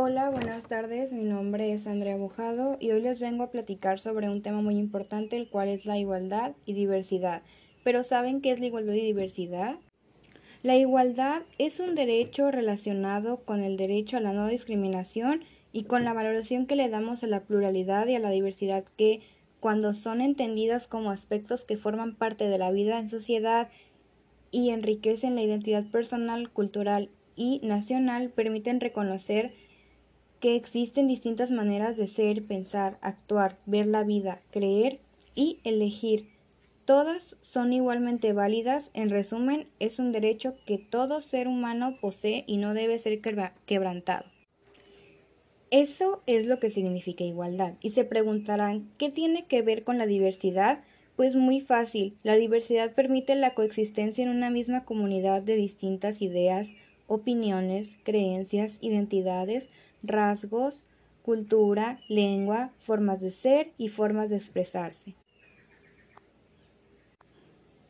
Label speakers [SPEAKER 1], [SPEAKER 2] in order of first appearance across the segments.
[SPEAKER 1] Hola, buenas tardes. Mi nombre es Andrea Bojado y hoy les vengo a platicar sobre un tema muy importante, el cual es la igualdad y diversidad. Pero ¿saben qué es la igualdad y diversidad? La igualdad es un derecho relacionado con el derecho a la no discriminación y con la valoración que le damos a la pluralidad y a la diversidad que, cuando son entendidas como aspectos que forman parte de la vida en sociedad y enriquecen la identidad personal, cultural y nacional, permiten reconocer que existen distintas maneras de ser, pensar, actuar, ver la vida, creer y elegir. Todas son igualmente válidas. En resumen, es un derecho que todo ser humano posee y no debe ser quebrantado. Eso es lo que significa igualdad. Y se preguntarán, ¿qué tiene que ver con la diversidad? Pues muy fácil, la diversidad permite la coexistencia en una misma comunidad de distintas ideas, opiniones, creencias, identidades, rasgos, cultura, lengua, formas de ser y formas de expresarse.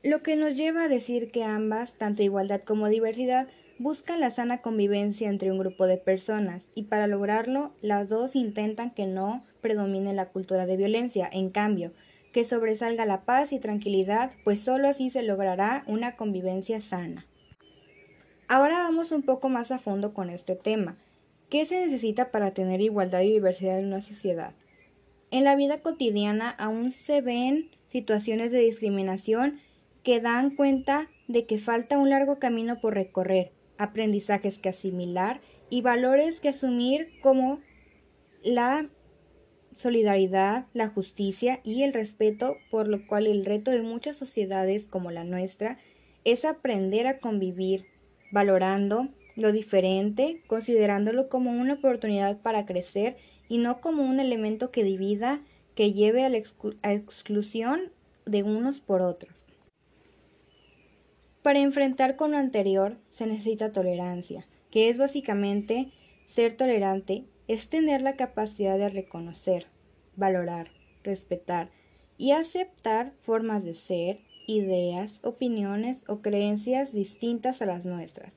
[SPEAKER 1] Lo que nos lleva a decir que ambas, tanto igualdad como diversidad, buscan la sana convivencia entre un grupo de personas y para lograrlo las dos intentan que no predomine la cultura de violencia, en cambio, que sobresalga la paz y tranquilidad, pues sólo así se logrará una convivencia sana. Ahora vamos un poco más a fondo con este tema. ¿Qué se necesita para tener igualdad y diversidad en una sociedad? En la vida cotidiana aún se ven situaciones de discriminación que dan cuenta de que falta un largo camino por recorrer, aprendizajes que asimilar y valores que asumir como la solidaridad, la justicia y el respeto, por lo cual el reto de muchas sociedades como la nuestra es aprender a convivir, valorando, lo diferente, considerándolo como una oportunidad para crecer y no como un elemento que divida, que lleve a la exclusión de unos por otros. Para enfrentar con lo anterior se necesita tolerancia, que es básicamente ser tolerante, es tener la capacidad de reconocer, valorar, respetar y aceptar formas de ser, ideas, opiniones o creencias distintas a las nuestras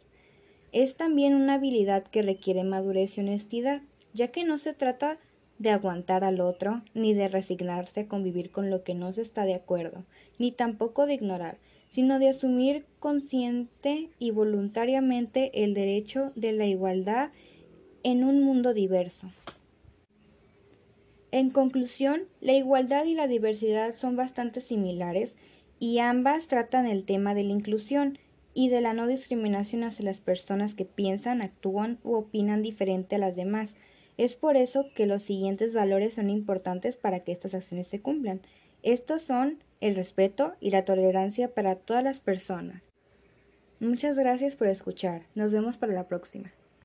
[SPEAKER 1] es también una habilidad que requiere madurez y honestidad, ya que no se trata de aguantar al otro, ni de resignarse a convivir con lo que no se está de acuerdo, ni tampoco de ignorar, sino de asumir consciente y voluntariamente el derecho de la igualdad en un mundo diverso. En conclusión, la igualdad y la diversidad son bastante similares y ambas tratan el tema de la inclusión, y de la no discriminación hacia las personas que piensan, actúan u opinan diferente a las demás. Es por eso que los siguientes valores son importantes para que estas acciones se cumplan. Estos son el respeto y la tolerancia para todas las personas. Muchas gracias por escuchar. Nos vemos para la próxima.